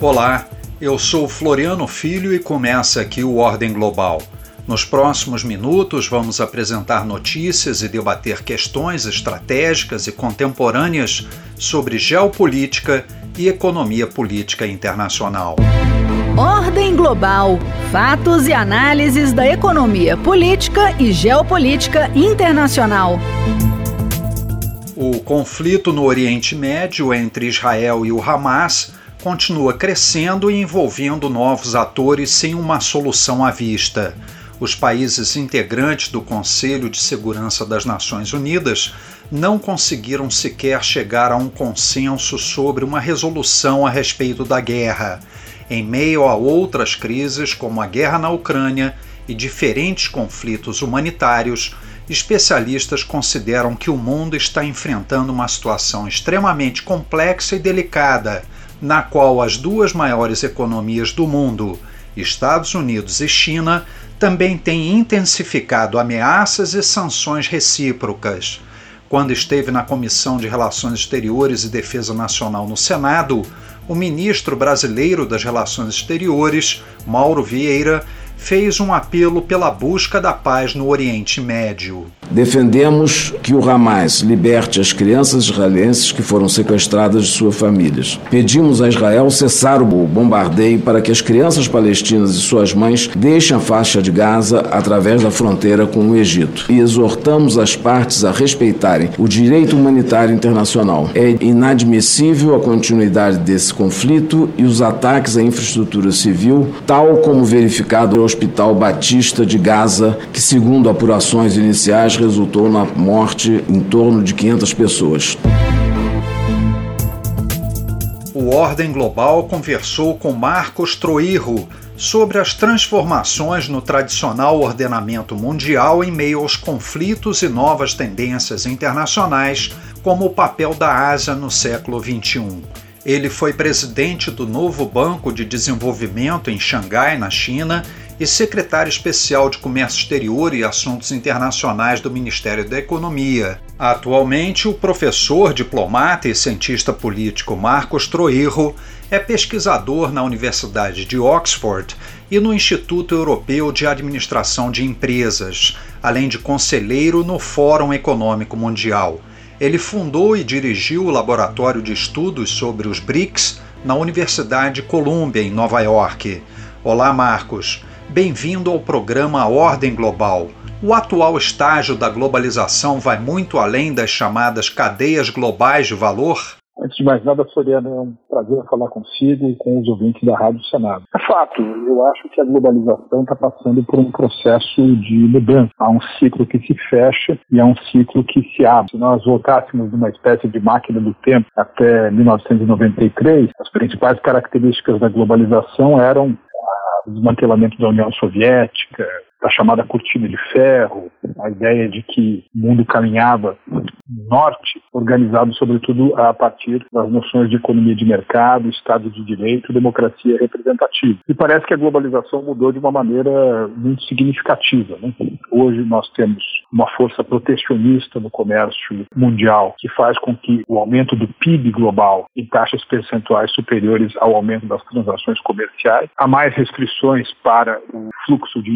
Olá, eu sou Floriano Filho e começa aqui o Ordem Global. Nos próximos minutos, vamos apresentar notícias e debater questões estratégicas e contemporâneas sobre geopolítica e economia política internacional. Ordem Global Fatos e análises da economia política e geopolítica internacional. O conflito no Oriente Médio entre Israel e o Hamas continua crescendo e envolvendo novos atores sem uma solução à vista. Os países integrantes do Conselho de Segurança das Nações Unidas não conseguiram sequer chegar a um consenso sobre uma resolução a respeito da guerra, em meio a outras crises como a guerra na Ucrânia e diferentes conflitos humanitários especialistas consideram que o mundo está enfrentando uma situação extremamente complexa e delicada, na qual as duas maiores economias do mundo, Estados Unidos e China, também têm intensificado ameaças e sanções recíprocas. Quando esteve na Comissão de Relações Exteriores e Defesa Nacional no Senado, o ministro brasileiro das Relações Exteriores, Mauro Vieira, fez um apelo pela busca da paz no Oriente Médio. Defendemos que o Hamas liberte as crianças israelenses que foram sequestradas de suas famílias. Pedimos a Israel cessar o bombardeio para que as crianças palestinas e suas mães deixem a faixa de Gaza através da fronteira com o Egito. E exortamos as partes a respeitarem o direito humanitário internacional. É inadmissível a continuidade desse conflito e os ataques à infraestrutura civil, tal como verificado Hospital Batista de Gaza, que, segundo apurações iniciais, resultou na morte em torno de 500 pessoas. O Ordem Global conversou com Marcos Troirro sobre as transformações no tradicional ordenamento mundial em meio aos conflitos e novas tendências internacionais, como o papel da Ásia no século XXI. Ele foi presidente do novo Banco de Desenvolvimento em Xangai, na China, e secretário especial de Comércio Exterior e Assuntos Internacionais do Ministério da Economia. Atualmente, o professor, diplomata e cientista político Marcos Troirro é pesquisador na Universidade de Oxford e no Instituto Europeu de Administração de Empresas, além de conselheiro no Fórum Econômico Mundial. Ele fundou e dirigiu o Laboratório de Estudos sobre os BRICS na Universidade Columbia, em Nova York. Olá, Marcos. Bem-vindo ao programa Ordem Global. O atual estágio da globalização vai muito além das chamadas cadeias globais de valor? Antes de mais nada, Floriano, é um prazer falar consigo e com os ouvintes da Rádio Senado. É fato, eu acho que a globalização está passando por um processo de mudança. Há um ciclo que se fecha e há um ciclo que se abre. Se nós voltássemos numa espécie de máquina do tempo até 1993, as principais características da globalização eram desmantelamento da União Soviética, da chamada cortina de ferro, a ideia de que o mundo caminhava norte, organizado sobretudo a partir das noções de economia de mercado, Estado de Direito, democracia representativa. E parece que a globalização mudou de uma maneira muito significativa. Né? Hoje nós temos uma força protecionista no comércio mundial que faz com que o aumento do PIB global em taxas percentuais superiores ao aumento das transações comerciais, há mais restrições para o fluxo de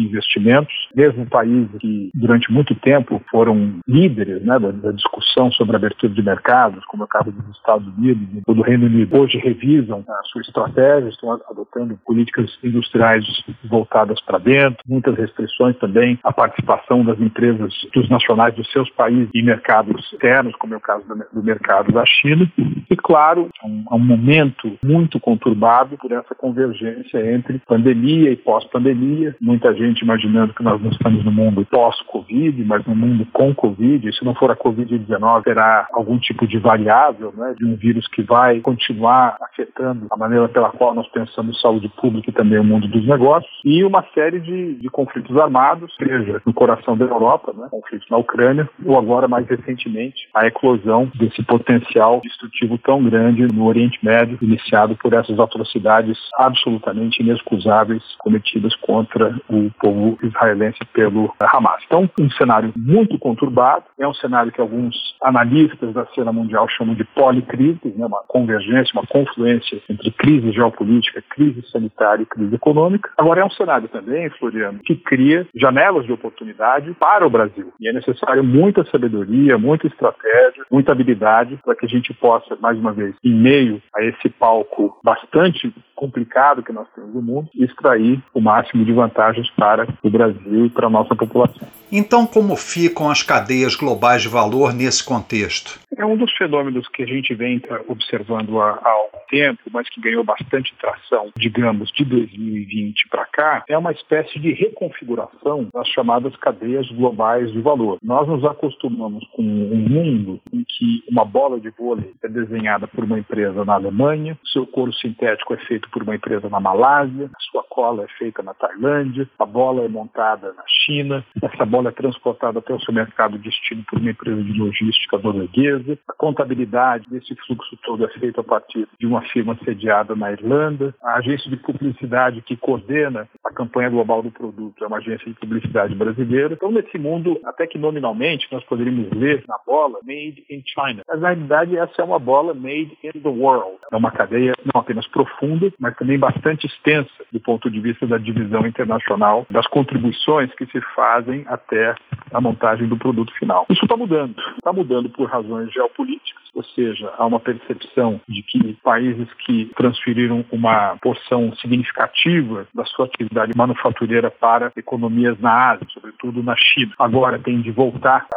investimentos, mesmo países que durante muito tempo foram líderes né, da, da discussão sobre abertura de mercados, como é o caso dos Estados Unidos ou do Reino Unido, hoje revisam a sua estratégia, estão adotando políticas industriais voltadas para dentro, muitas restrições também à participação das empresas dos nacionais dos seus países em mercados externos, como é o caso do, do mercado da China. E, claro, um, um momento muito conturbado por essa convergência entre pandemia e pós-pandemia. Muita gente imaginando que nós não estamos no mundo pós-Covid, mas no mundo com Covid. Se não for a Covid-19, terá algum tipo de variável, né, de um vírus que vai continuar afetando a maneira pela qual nós pensamos saúde pública e também o mundo dos negócios. E uma série de, de conflitos armados, seja no coração da Europa, né, conflitos na Ucrânia, ou agora, mais recentemente, a eclosão desse potencial destrutivo tão grande no Oriente Médio, iniciado por essas atrocidades absolutamente inexcusáveis cometidas contra o povo israelense pelo Hamas. Então, um cenário muito conturbado, é um cenário que alguns analistas da cena mundial chamam de policrises, né, uma convergência, uma confluência entre crise geopolítica, crise sanitária e crise econômica. Agora é um cenário também, Floriano, que cria janelas de oportunidade para o Brasil. E é necessário muita sabedoria, muita estratégia, muita habilidade para que a gente possa, mais uma vez, em meio a esse palco bastante complicado que nós temos no mundo, extrair o máximo de vantagens para o Brasil e para a nossa população. Então, como ficam as cadeias globais de valor nesse contexto? É um dos fenômenos que a gente vem observando há, há algum tempo, mas que ganhou bastante tração, digamos, de 2020 para cá, é uma espécie de reconfiguração das chamadas cadeias globais de valor. Nós nos acostumamos com um mundo em que uma bola de vôlei é desenhada por uma empresa na Alemanha, seu couro sintético é feito por uma empresa na Malásia, a sua cola é feita na Tailândia, a bola é montada na China, essa bola é transportada até o seu mercado de destino por uma empresa de logística norueguesa, a contabilidade desse fluxo todo é feita a partir de uma firma sediada na Irlanda. A agência de publicidade que coordena a campanha global do produto é uma agência de publicidade brasileira. Então, nesse mundo, até que nominalmente nós poderíamos ler na bola Made in China. Mas, na realidade, essa é uma bola Made in the World. É uma cadeia não apenas profunda, mas também bastante extensa do ponto de vista da divisão internacional, das contribuições que se fazem até a montagem do produto final. Isso está mudando. Está mudando por razões geopolíticas, ou seja, há uma percepção de que países que transferiram uma porção significativa da sua atividade manufatureira para economias na Ásia, sobretudo na China, agora têm de voltar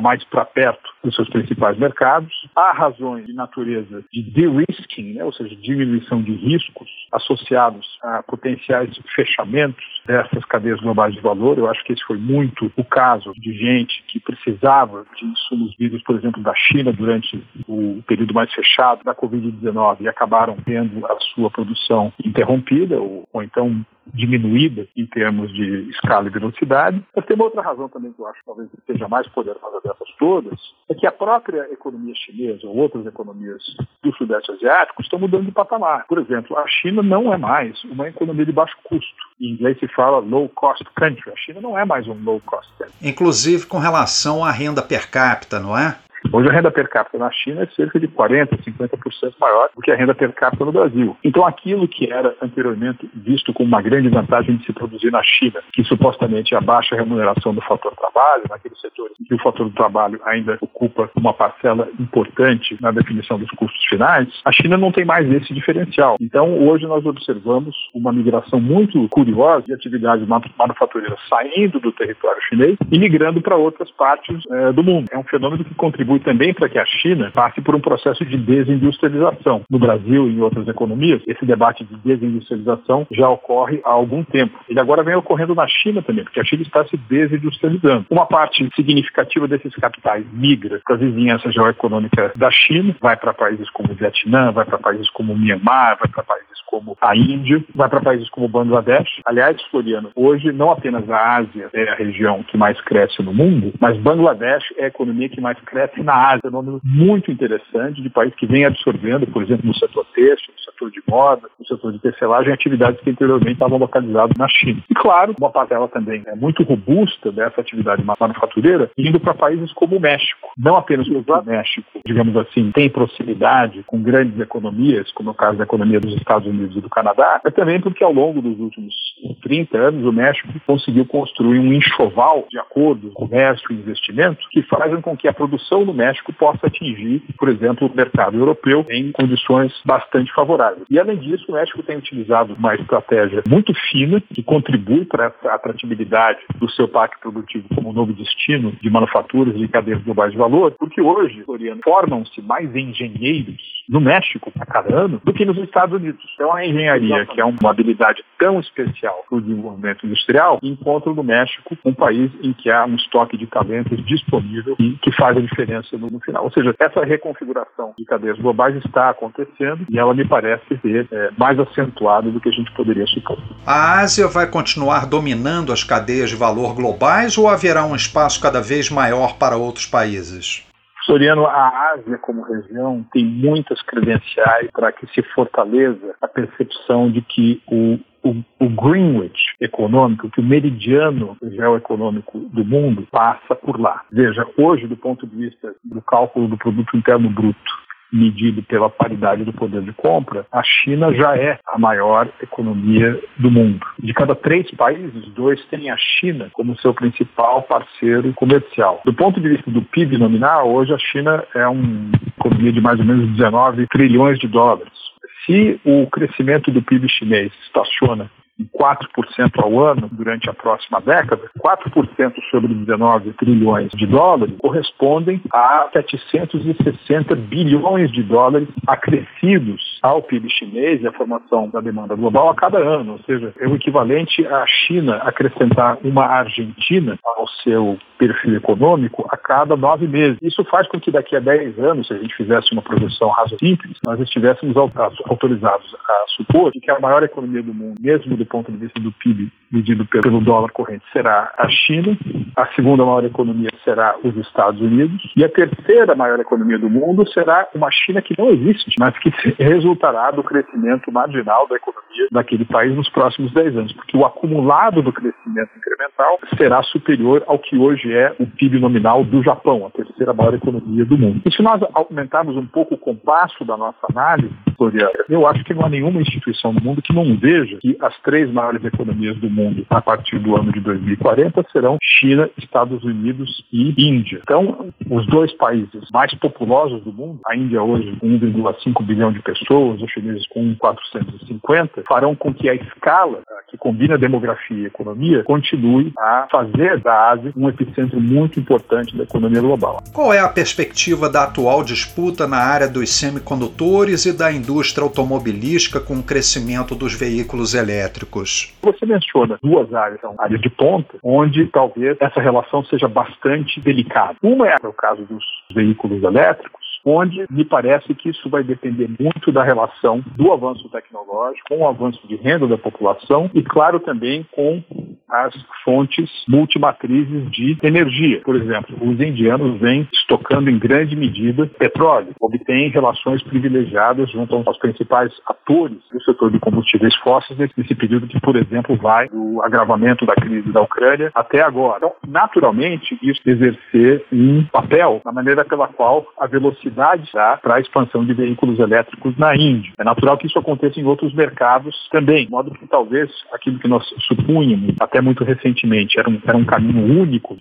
mais para perto dos seus principais mercados. Há razões de natureza de de-risking, né, ou seja, diminuição de riscos associados a potenciais fechamentos dessas cadeias globais de valor. Eu acho que esse foi muito o caso de gente que precisava de insumos vindos, por exemplo, da China durante o período mais fechado da Covid-19 e acabaram tendo a sua produção interrompida ou, ou então diminuída em termos de escala e velocidade. Mas tem uma outra razão também que eu acho que talvez seja mais poderosa dessas todas, é que a própria economia chinesa ou outras economias do Sudeste Asiático estão mudando de patamar. Por exemplo, a China não é mais uma economia de baixo custo. Em inglês se fala low cost country. A China não é mais um low cost country. Inclusive com relação à renda per capita, não é? Hoje a renda per capita na China é cerca de 40%, 50% maior do que a renda per capita no Brasil. Então aquilo que era anteriormente visto como uma grande vantagem de se produzir na China, que supostamente é a baixa remuneração do fator trabalho, naqueles setores em que o fator do trabalho ainda ocupa uma parcela importante na definição dos custos finais, a China não tem mais esse diferencial. Então hoje nós observamos uma migração muito curiosa de atividades manufatureiras saindo do território chinês e migrando para outras partes é, do mundo. É um fenômeno que contribui contribui também para que a China passe por um processo de desindustrialização. No Brasil e em outras economias, esse debate de desindustrialização já ocorre há algum tempo. Ele agora vem ocorrendo na China também, porque a China está se desindustrializando. Uma parte significativa desses capitais migra para a vizinhança geoeconômica da China, vai para países como o Vietnã, vai para países como o Myanmar, vai para países como a Índia, vai para países como o Bangladesh. Aliás, Floriano, hoje não apenas a Ásia é a região que mais cresce no mundo, mas Bangladesh é a economia que mais cresce na Ásia. É um fenômeno muito interessante de país que vem absorvendo, por exemplo, no setor têxtil, no setor de moda, no setor de tecelagem, atividades que anteriormente estavam localizadas na China. E claro, uma parcela também é muito robusta dessa atividade manufatureira indo para países como o México. Não apenas porque o México, digamos assim, tem proximidade com grandes economias, como é o caso da economia dos Estados Unidos e do Canadá, mas também porque ao longo dos últimos 30 anos o México conseguiu construir um enxoval de acordos, comércio e investimento que fazem com que a produção no México possa atingir, por exemplo, o mercado europeu em condições bastante favoráveis. E além disso, o México tem utilizado uma estratégia muito fina que contribui para essa atratividade do seu parque produtivo como novo destino de manufaturas e cadeias globais de valor, porque hoje, formam-se mais engenheiros no México a cada ano do que nos Estados Unidos. Então a engenharia, que é uma habilidade tão especial para o desenvolvimento industrial, encontra no México um país em que há um estoque de talentos disponível e que faz a diferença no, no final. Ou seja, essa reconfiguração de cadeias globais está acontecendo e ela me parece ser é, mais acentuada do que a gente poderia supor. A Ásia vai continuar dominando as cadeias de valor globais ou haverá um espaço cada vez maior para outros países? Soriano, a Ásia como região tem muitas credenciais para que se fortaleça a percepção de que o o, o Greenwich econômico, que o meridiano geoeconômico do mundo passa por lá. Veja, hoje, do ponto de vista do cálculo do produto interno bruto, medido pela paridade do poder de compra, a China já é a maior economia do mundo. De cada três países, dois têm a China como seu principal parceiro comercial. Do ponto de vista do PIB nominal, hoje a China é uma economia de mais ou menos 19 trilhões de dólares. Se o crescimento do PIB chinês estaciona em 4% ao ano durante a próxima década, 4% sobre 19 trilhões de dólares correspondem a 760 bilhões de dólares acrescidos ao PIB chinês e à formação da demanda global a cada ano. Ou seja, é o equivalente à China acrescentar uma Argentina ao seu perfil econômico a cada nove meses. Isso faz com que daqui a 10 anos, se a gente fizesse uma projeção razoável nós estivéssemos autorizados a supor que a maior economia do mundo, mesmo do ponto de vista do PIB medido pelo dólar corrente, será a China, a segunda maior economia será os Estados Unidos e a terceira maior economia do mundo será uma China que não existe, mas que resultará do crescimento marginal da economia daquele país nos próximos 10 anos, porque o acumulado do crescimento incremental será superior ao que hoje é o PIB nominal do Japão, a terceira maior economia do mundo. E se nós aumentarmos um pouco o compasso da nossa análise, Floriana, eu acho que não há nenhuma instituição no mundo que não veja que as três maiores economias do mundo a partir do ano de 2040 serão China, Estados Unidos e Índia. Então, os dois países mais populosos do mundo, a Índia hoje com 1,5 bilhão de pessoas, os chineses com 450, farão com que a escala que combina demografia e economia continue a fazer da Ásia um epicentro muito importante da economia global. Qual é a perspectiva da atual disputa na área dos semicondutores e da indústria automobilística com o crescimento dos veículos elétricos? Você duas áreas, são áreas de ponta, onde talvez essa relação seja bastante delicada. Uma é o caso dos veículos elétricos, onde me parece que isso vai depender muito da relação do avanço tecnológico com o avanço de renda da população e, claro, também com as fontes multimatrizes de energia. Por exemplo, os indianos vêm estocando em grande medida petróleo, obtêm relações privilegiadas junto aos principais atores do setor de combustíveis fósseis nesse período que, por exemplo, vai do agravamento da crise da Ucrânia até agora. Então, naturalmente, isso exercer um papel na maneira pela qual a velocidade tá, para a expansão de veículos elétricos na Índia. É natural que isso aconteça em outros mercados também, de modo que talvez aquilo que nós supunhamos até muito recentemente era um, era um caminho único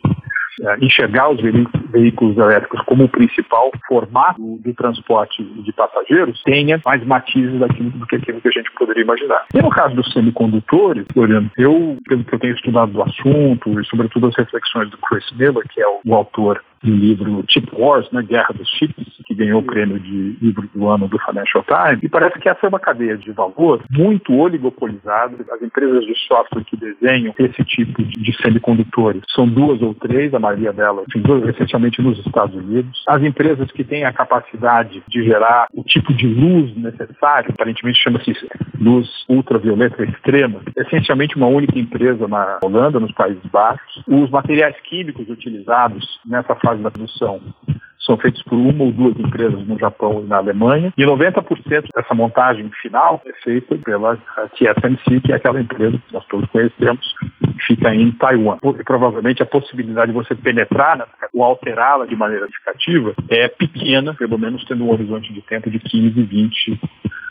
é, enxergar os veículos elétricos como o principal formato do, transporte de passageiros tenha mais matizes daquilo, do que aquilo que a gente poderia imaginar. E no caso dos semicondutores, Floriano, eu, pelo que eu tenho estudado do assunto e sobretudo as reflexões do Chris Miller, que é o, o autor do livro Chip Wars, né, Guerra dos Chips, que ganhou o prêmio de livro do ano do Financial Times, e parece que essa é uma cadeia de valor muito oligopolizada. As empresas de software que desenham esse tipo de semicondutores são duas ou três, a maioria delas, enfim, essencialmente nos Estados Unidos. As empresas que têm a capacidade de gerar o tipo de luz necessário, aparentemente chama-se luz ultravioleta extrema, essencialmente uma única empresa na Holanda, nos Países Baixos. Os materiais químicos utilizados nessa fase da produção são feitos por uma ou duas empresas no Japão e na Alemanha, e 90% dessa montagem final é feita pela TSMC, que é aquela empresa que nós todos conhecemos, que fica em Taiwan. E, provavelmente a possibilidade de você penetrar ou alterá-la de maneira significativa é pequena, pelo menos tendo um horizonte de tempo de 15, 20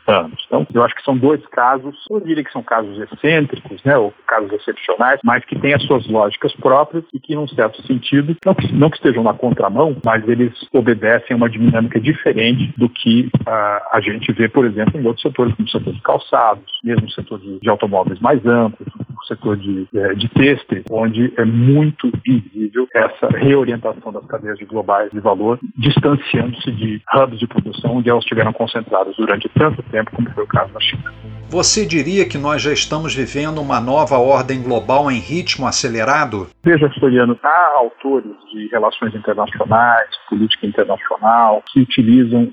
anos. Então, eu acho que são dois casos, eu diria que são casos excêntricos, né, ou casos excepcionais, mas que têm as suas lógicas próprias e que, num certo sentido, não que, não que estejam na contramão, mas eles obedecem a uma dinâmica diferente do que a gente vê, por exemplo, em outros setores, como o setor de calçados, mesmo o setor de, de automóveis mais amplos, o setor de, eh, de têxtil, onde é muito visível essa reorientação das cadeias de globais de valor, distanciando-se de hubs de produção onde elas estiveram concentradas durante tanto tempo tempo, como foi o caso na China. Você diria que nós já estamos vivendo uma nova ordem global em ritmo acelerado? Veja, Floriano, há autores de relações internacionais, política internacional, que utilizam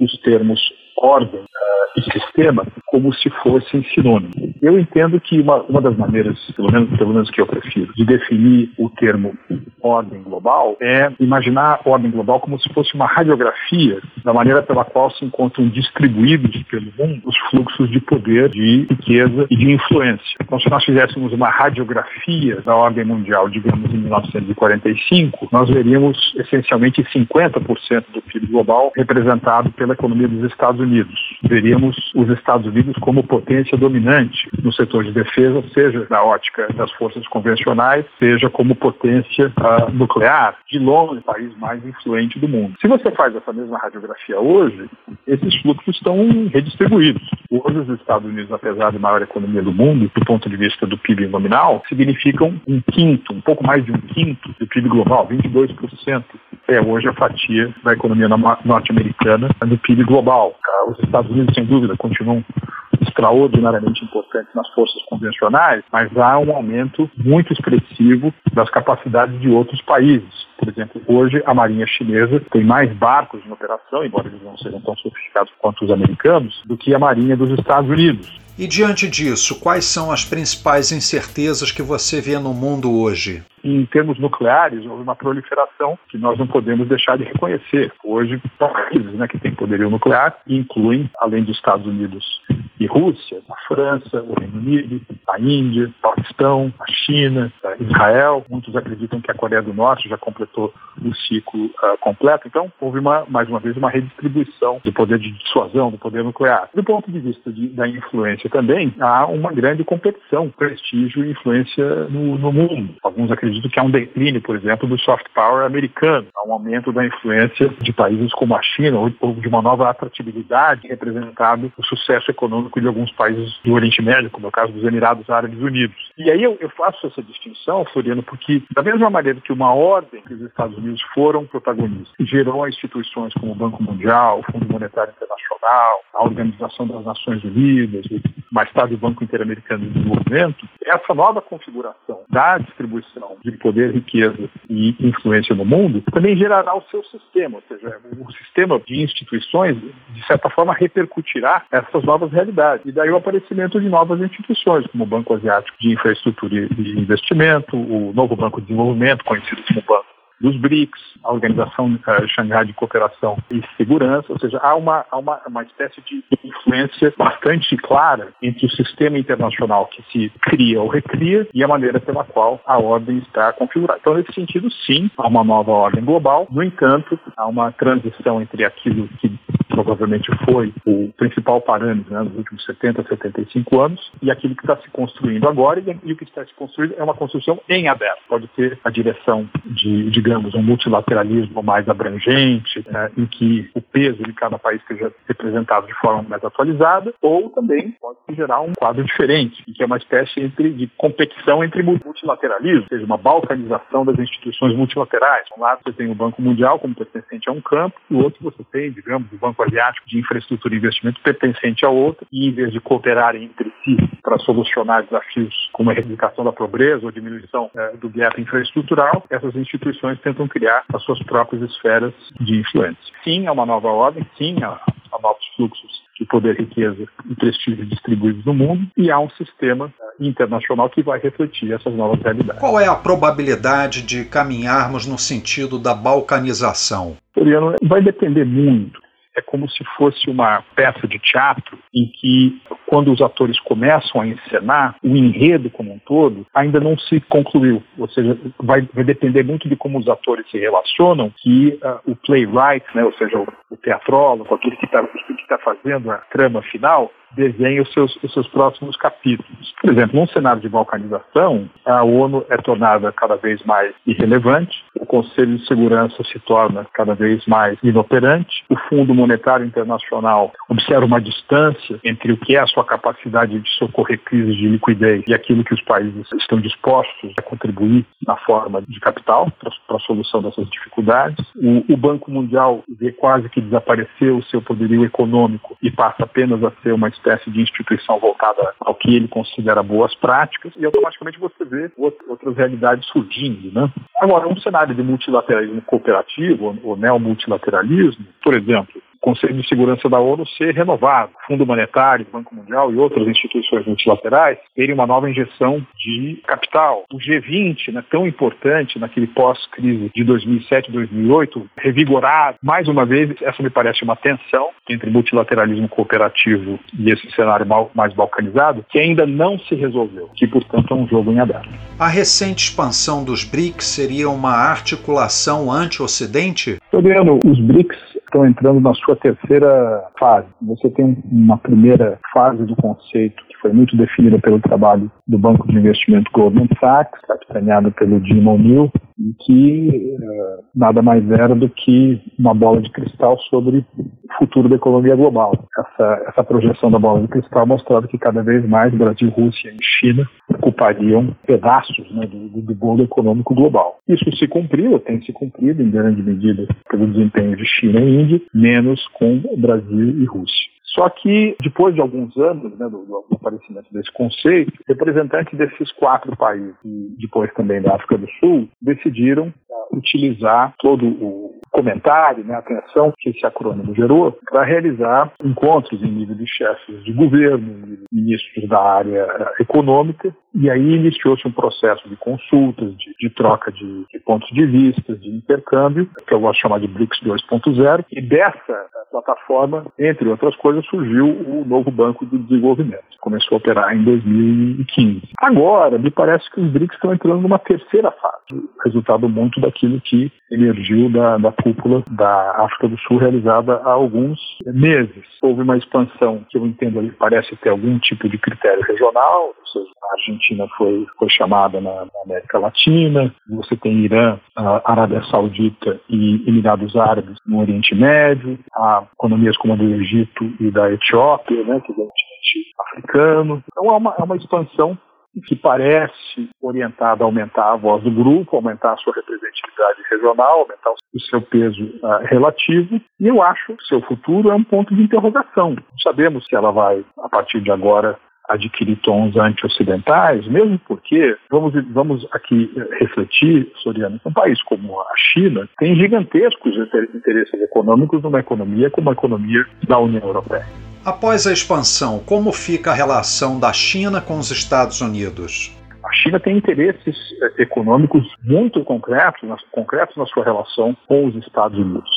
os termos ordem uh, e sistema como se fossem sinônimos. Eu entendo que uma, uma das maneiras, pelo menos, pelo menos que eu prefiro, de definir o termo ordem global é imaginar a ordem global como se fosse uma radiografia da maneira pela qual se encontram distribuídos pelo mundo os fluxos de poder, de riqueza e de influência. Então, se nós fizéssemos uma radiografia da ordem mundial, digamos, em 1945, nós veríamos essencialmente 50% do PIB global representado pela economia dos Estados Unidos. Veríamos os Estados Unidos como potência dominante no setor de defesa, seja na ótica das forças convencionais, seja como potência uh, nuclear, de longe o país mais influente do mundo. Se você faz essa mesma radiografia hoje, esses fluxos estão redistribuídos. Hoje os Estados Unidos, apesar de maior economia do mundo, do ponto de vista do PIB nominal, significam um quinto, um pouco mais de um quinto do PIB global, 22% é hoje a fatia da economia norte-americana no PIB global. Os Estados Unidos, sem dúvida, continuam extraordinariamente importantes nas forças convencionais, mas há um aumento muito expressivo das capacidades de outros países. Por exemplo, hoje a Marinha Chinesa tem mais barcos em operação, embora eles não sejam tão sofisticados quanto os americanos, do que a Marinha dos Estados Unidos. E diante disso, quais são as principais incertezas que você vê no mundo hoje? Em termos nucleares, houve uma proliferação que nós não podemos deixar de reconhecer. Hoje, países né, que têm poderio nuclear incluem, além dos Estados Unidos e Rússia, a França, o Reino Unido, a Índia, o Paquistão, a China, Israel. Muitos acreditam que a Coreia do Norte já completou So. O ciclo uh, completo. Então, houve uma, mais uma vez uma redistribuição do poder de dissuasão, do poder nuclear. Do ponto de vista de, da influência também, há uma grande competição, prestígio e influência no, no mundo. Alguns acreditam que há um declínio, por exemplo, do soft power americano, há um aumento da influência de países como a China ou de uma nova atratividade representado o sucesso econômico de alguns países do Oriente Médio, como é o caso dos Emirados Árabes Unidos. E aí eu, eu faço essa distinção, Floriano, porque da mesma maneira que uma ordem que os Estados Unidos foram protagonistas, gerou instituições como o Banco Mundial, o Fundo Monetário Internacional, a Organização das Nações Unidas, mais tarde o Banco Interamericano de Desenvolvimento, essa nova configuração da distribuição de poder, riqueza e influência no mundo também gerará o seu sistema, ou seja, o sistema de instituições, de certa forma, repercutirá essas novas realidades. E daí o aparecimento de novas instituições, como o Banco Asiático de Infraestrutura e Investimento, o novo Banco de Desenvolvimento, conhecido como Banco dos BRICS, a Organização uh, Xangai de Cooperação e Segurança, ou seja, há uma, há uma, uma espécie de influência bastante clara entre o sistema internacional que se cria ou recria e a maneira pela qual a ordem está configurada. Então, nesse sentido, sim, há uma nova ordem global, no entanto, há uma transição entre aquilo que provavelmente foi o principal parâmetro né, nos últimos 70, 75 anos, e aquilo que está se construindo agora, e, o que está se construindo é uma construção em aberto. Pode ter a direção de, digamos, um multilateralismo mais abrangente, né, em que o peso de cada país seja representado de forma mais atualizada, ou também pode gerar um quadro diferente, que é uma espécie entre, de competição entre multilateralismo, ou seja, uma balcanização das instituições multilaterais. Um lado você tem o Banco Mundial como pertencente a um campo, e o outro você tem, digamos, o Banco Asiático de Infraestrutura e Investimento pertencente a outro, e em vez de cooperarem entre si para solucionar desafios como a erradicação da pobreza ou diminuição é, do gap infraestrutural, essas instituições tentam criar as suas próprias esferas de influência. Sim, há uma nova ordem, sim, há, há novos fluxos de poder, riqueza e prestígio distribuídos no mundo, e há um sistema é, internacional que vai refletir essas novas realidades. Qual é a probabilidade de caminharmos no sentido da balcanização? Vai depender muito é como se fosse uma peça de teatro em que, quando os atores começam a encenar, o enredo como um todo ainda não se concluiu. Ou seja, vai, vai depender muito de como os atores se relacionam, que uh, o playwright, né, ou seja, o, o teatrólogo, aquele que está tá fazendo a trama final, desenha os seus, os seus próximos capítulos. Por exemplo, num cenário de balcanização, a ONU é tornada cada vez mais irrelevante, o Conselho de Segurança se torna cada vez mais inoperante, o Fundo Monetário Internacional observa uma distância entre o que é a sua capacidade de socorrer crises de liquidez e aquilo que os países estão dispostos a contribuir na forma de capital para a solução dessas dificuldades. O, o Banco Mundial vê quase que desapareceu o seu poderio econômico e passa apenas a ser uma espécie de instituição voltada ao que ele considera boas práticas e automaticamente você vê outras realidades surgindo, né? Agora, um cenário de multilateralismo cooperativo ou neomultilateralismo, por exemplo, Conselho de Segurança da ONU ser renovado, Fundo Monetário, Banco Mundial e outras instituições multilaterais terem uma nova injeção de capital. O G20, né, tão importante naquele pós-crise de 2007, 2008, revigorado. Mais uma vez, essa me parece uma tensão entre multilateralismo cooperativo e esse cenário mais balcanizado, que ainda não se resolveu, que, portanto, é um jogo em aberto. A recente expansão dos BRICS seria uma articulação anti-Ocidente? Fabiano, os BRICS estão entrando na sua terceira fase. Você tem uma primeira fase do conceito foi muito definida pelo trabalho do Banco de Investimento Goldman Sachs, capitaneado pelo Jim O'Neill, e que uh, nada mais era do que uma bola de cristal sobre o futuro da economia global. Essa, essa projeção da bola de cristal mostrava que cada vez mais Brasil, Rússia e China ocupariam pedaços né, do, do bolo econômico global. Isso se cumpriu, tem se cumprido em grande medida pelo desempenho de China e Índia, menos com Brasil e Rússia. Só que, depois de alguns anos né, do, do, aparecimento desse conceito, representantes desses quatro países, e depois também da África do Sul, decidiram utilizar todo o comentário, né, a atenção que esse acrônimo gerou, para realizar encontros em nível de chefes de governo, ministros da área uh, econômica, e aí iniciou-se um processo de consultas, de, de troca de, de, pontos de vista, de intercâmbio, que eu gosto de chamar de BRICS 2.0, e dessa plataforma, entre outras coisas, surgiu o novo Banco de Desenvolvimento. Começou a operar em 2015. Agora, me parece que os BRICS estão entrando numa terceira fase, resultado muito daquilo que emergiu da, da cúpula da África do Sul realizada há alguns meses. Houve uma expansão que eu entendo ali parece ter algum tipo de critério regional, ou seja, a Argentina foi, foi chamada na, na América Latina, você tem Irã, Arábia Saudita e Emirados Árabes no Oriente Médio, há economias como a do Egito e da Etiópia, né, que é o continente africano. Então é uma, é uma expansão que parece orientada a aumentar a voz do grupo, aumentar a sua regional, aumentar o seu peso uh, relativo, e eu acho que seu futuro é um ponto de interrogação. Sabemos que ela vai, a partir de agora, adquirir tons anti-ocidentais, mesmo porque, vamos, vamos aqui eh, refletir, Soriano, um país como a China tem gigantescos interesses econômicos numa economia como a economia da União Europeia. Após a expansão, como fica a relação da China com os Estados Unidos? China tem interesses eh, econômicos muito concretos, concretos na sua relação com os Estados Unidos.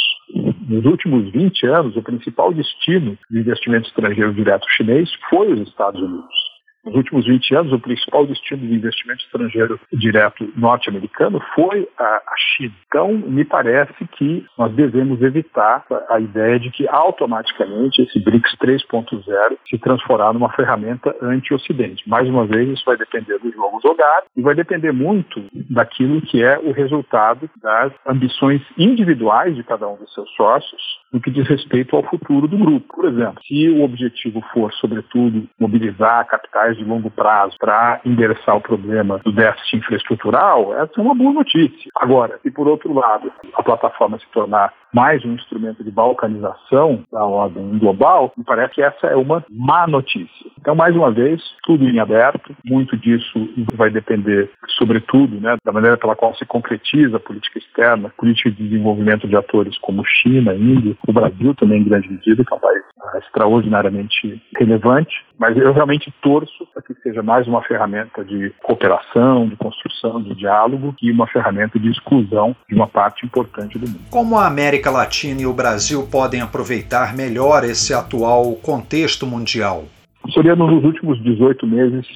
Nos últimos 20 anos, o principal destino de investimento estrangeiro direto chinês foi os Estados Unidos. Nos últimos 20 anos, o principal destino de investimento estrangeiro direto norte-americano foi a, China. Então, me parece que nós devemos evitar a, ideia de que automaticamente esse BRICS 3.0 se transformar numa ferramenta anti-Ocidente. Mais uma vez, isso vai depender do jogo jogado e vai depender muito daquilo que é o resultado das ambições individuais de cada um dos seus sócios no que diz respeito ao futuro do grupo. Por exemplo, se o objetivo for, sobretudo, mobilizar capitais de longo prazo para endereçar o problema do déficit infraestrutural, essa é uma boa notícia. Agora, se por outro lado a plataforma se tornar mais um instrumento de balcanização da ordem global, me parece que essa é uma má notícia. Então, mais uma vez, tudo em aberto, muito disso vai depender, sobretudo, né, da maneira pela qual se concretiza a política externa, política de desenvolvimento de atores como China, Índia, o Brasil também em grande medida, que é um país extraordinariamente relevante, mas eu realmente torço para que seja mais uma ferramenta de cooperação, de construção, de diálogo e uma ferramenta de exclusão de uma parte importante do mundo. Como a América Latina e o Brasil podem aproveitar melhor esse atual contexto mundial? Soriano, nos últimos 18 meses,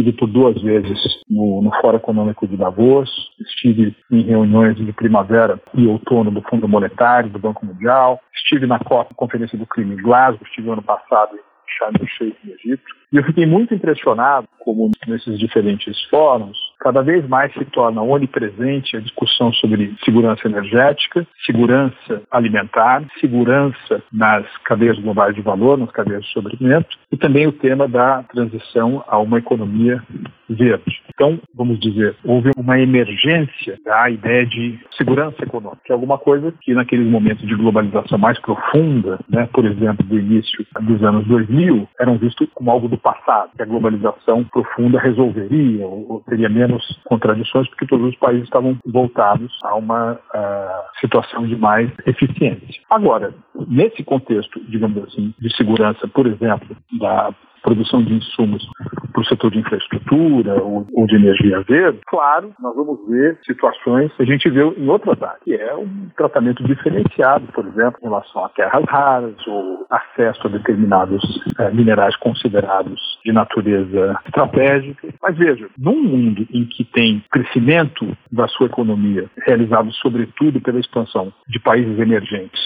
estive por duas vezes no, no Fórum Econômico de Davos, estive em reuniões de primavera e outono do Fundo Monetário, do Banco Mundial, estive na COP, Conferência do Clima em Glasgow, estive ano passado em Sharm el-Sheikh, no Egito, e eu fiquei muito impressionado como nesses diferentes fóruns, cada vez mais se torna onipresente a discussão sobre segurança energética, segurança alimentar, segurança nas cadeias globais de valor, nas cadeias de sobrimento, e também o tema da transição a uma economia verde. Então, vamos dizer, houve uma emergência da ideia de segurança econômica, que é alguma coisa que naqueles momentos de globalização mais profunda, né, por exemplo, do início dos anos 2000, eram vistos como algo do passado, que a globalização profunda resolveria ou, ou teria menos contradições, porque todos os países estavam voltados a uma uh, situação de mais eficiência. Agora, nesse contexto, digamos assim, de segurança, por exemplo, da produção de insumos para o setor de infraestrutura ou, ou, de energia verde, claro, nós vamos ver situações que a gente vê em outras áreas, que é um tratamento diferenciado, por exemplo, em relação a terras raras ou acesso a determinados é, minerais considerados de natureza estratégica. Mas veja, num mundo em que tem crescimento da sua economia realizado sobretudo pela expansão de países emergentes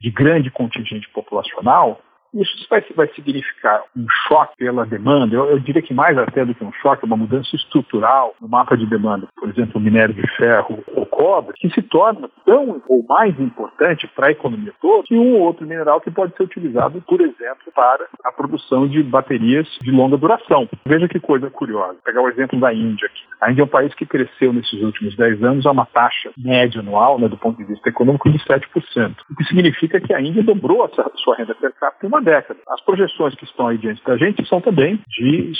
de grande contingente populacional, isso vai, vai significar um choque pela demanda, eu, eu, diria que mais até do que um choque, uma mudança estrutural no mapa de demanda, por exemplo, o minério de ferro ou cobre, que se torna tão ou mais importante para a economia toda que um ou outro mineral que pode ser utilizado, por exemplo, para a produção de baterias de longa duração. Veja que coisa curiosa. Vou pegar o exemplo da Índia aqui. A Índia é um país que cresceu nesses últimos 10 anos a uma taxa média anual, né, do ponto de vista econômico, de 7%. O que significa que a Índia dobrou a sua renda per capita em uma década. As projeções que estão aí diante da gente são também de,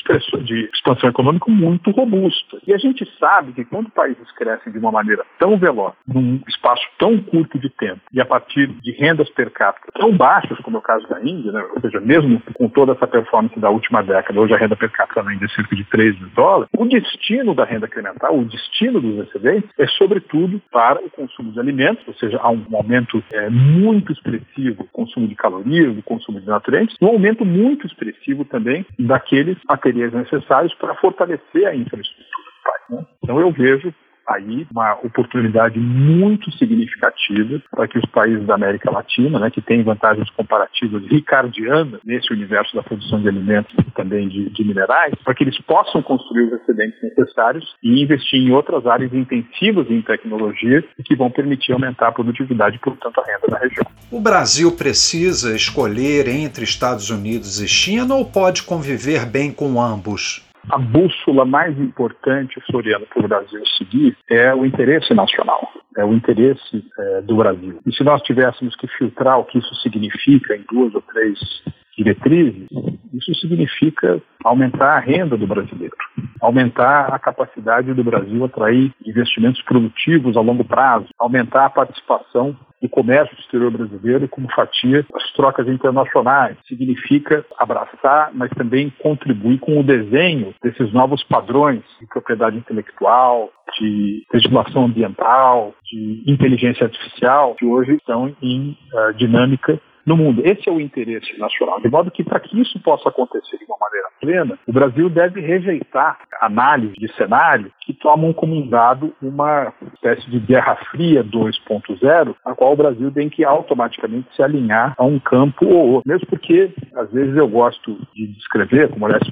de expansão econômica muito robusta. E a gente sabe que quando países crescem de uma maneira tão veloz, num espaço tão curto de tempo, e a partir de rendas per capita tão baixas, como é o caso da Índia, né? ou seja, mesmo com toda essa performance da última década, hoje a renda per capita na Índia é cerca de 3 mil dólares, o destino da renda incremental, o destino dos excedentes, é sobretudo para o consumo de alimentos, ou seja, há um aumento é, muito expressivo do consumo de calorias, do consumo de nutrientes, e um aumento muito expressivo também daqueles materiais necessários para fortalecer a infraestrutura do país. Né? Então eu vejo aí uma oportunidade muito significativa para que os países da América Latina, né, que têm vantagens comparativas ricardianas nesse universo da produção de alimentos e também de, de minerais, para que eles possam construir os excedentes necessários e investir em outras áreas intensivas em tecnologia que vão permitir aumentar a produtividade e, portanto, a renda da região. O Brasil precisa escolher entre Estados Unidos e China ou pode conviver bem com ambos? A bússola mais importante, Floriano, para o Brasil seguir é o interesse nacional, é o interesse é, do Brasil. E se nós tivéssemos que filtrar o que isso significa em duas ou três diretrizes, isso significa aumentar a renda do brasileiro, aumentar a capacidade do Brasil atrair investimentos produtivos a longo prazo, aumentar a participação do comércio exterior brasileiro como fatia das trocas internacionais. Significa abraçar, mas também contribuir com o desenho desses novos padrões de propriedade intelectual, de legislação ambiental, de inteligência artificial, que hoje estão em uh, dinâmica no mundo. Esse é o interesse nacional. De modo que, para que isso possa acontecer de uma maneira plena, o Brasil deve rejeitar análise de cenário que tomam como dado uma espécie de Guerra Fria 2.0, a qual o Brasil tem que automaticamente se alinhar a um campo ou outro. Mesmo porque, às vezes, eu gosto de descrever, como aliás,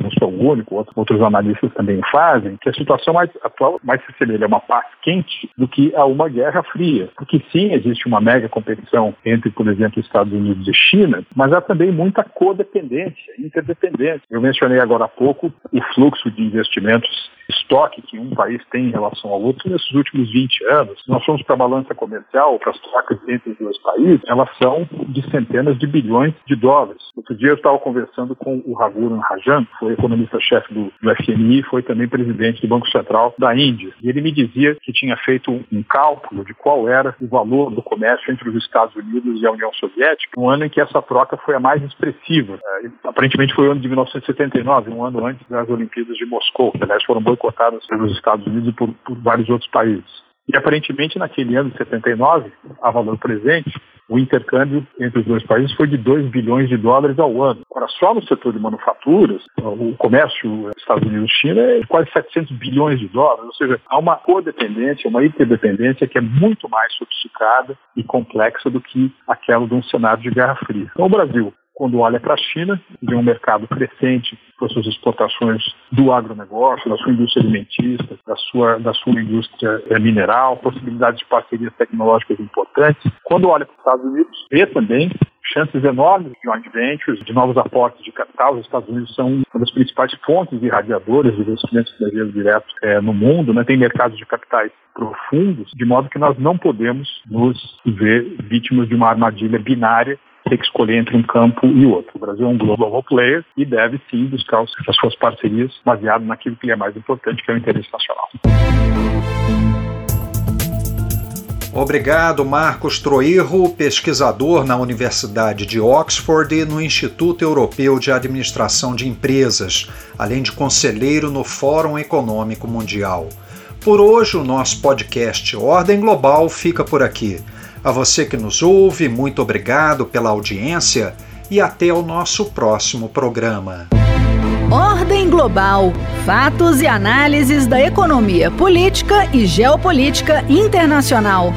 não sou o único, outros analistas também fazem, que a situação mais atual mais se assemelha a uma paz quente do que a uma Guerra Fria. Porque sim, existe uma mega competição entre, por exemplo, Estados Unidos e China, mas há também muita codependência, interdependência. Eu mencionei agora há pouco o fluxo de investimentos estoque que um país tem em relação ao outro nesses últimos 20 anos. Nós formos para a balança comercial, para as trocas entre os dois países, elas são de centenas de bilhões de dólares. Outro dia eu estava conversando com o Raghuram Rajan, que foi economista-chefe do, do FMI, foi também presidente do Banco Central da Índia. E ele me dizia que tinha feito um cálculo de qual era o valor do comércio entre os Estados Unidos e a União Soviética, um ano em que essa troca foi a mais expressiva. É, aparentemente foi o ano de 1979, um ano antes das Olimpíadas de Moscou, que aliás foram boicotadas pelos Estados Unidos e por, por vários outros países. E aparentemente naquele ano de 79, a valor presente, o intercâmbio entre os dois países foi de 2 bilhões de dólares ao ano. Agora, só no setor de manufaturas, o comércio Estados Unidos-China é quase 700 bilhões de dólares, ou seja, há uma codependência, uma interdependência que é muito mais sofisticada e complexa do que aquela de um cenário de Guerra Fria. Então, o Brasil quando olha para a China, vê um mercado crescente para suas exportações do agronegócio, da sua indústria alimentícia, da sua, da sua indústria é, mineral, possibilidades de parcerias tecnológicas importantes. Quando olha para os Estados Unidos, vê também chances enormes de joint ventures, de novos aportes de capital. Os Estados Unidos são uma das principais fontes irradiadoras de investimentos estrangeiros diretos é, no mundo, né? tem mercados de capitais profundos, de modo que nós não podemos nos ver vítimas de uma armadilha binária ter que escolher entre um campo e outro. O Brasil é um global player e deve sim buscar as suas parcerias baseado naquilo que é mais importante, que é o interesse nacional. Obrigado, Marcos Troirro, pesquisador na Universidade de Oxford e no Instituto Europeu de Administração de Empresas, além de conselheiro no Fórum Econômico Mundial. Por hoje, o nosso podcast Ordem Global fica por aqui. A você que nos ouve, muito obrigado pela audiência e até o nosso próximo programa. Ordem Global. Fatos e análises da economia política e geopolítica internacional.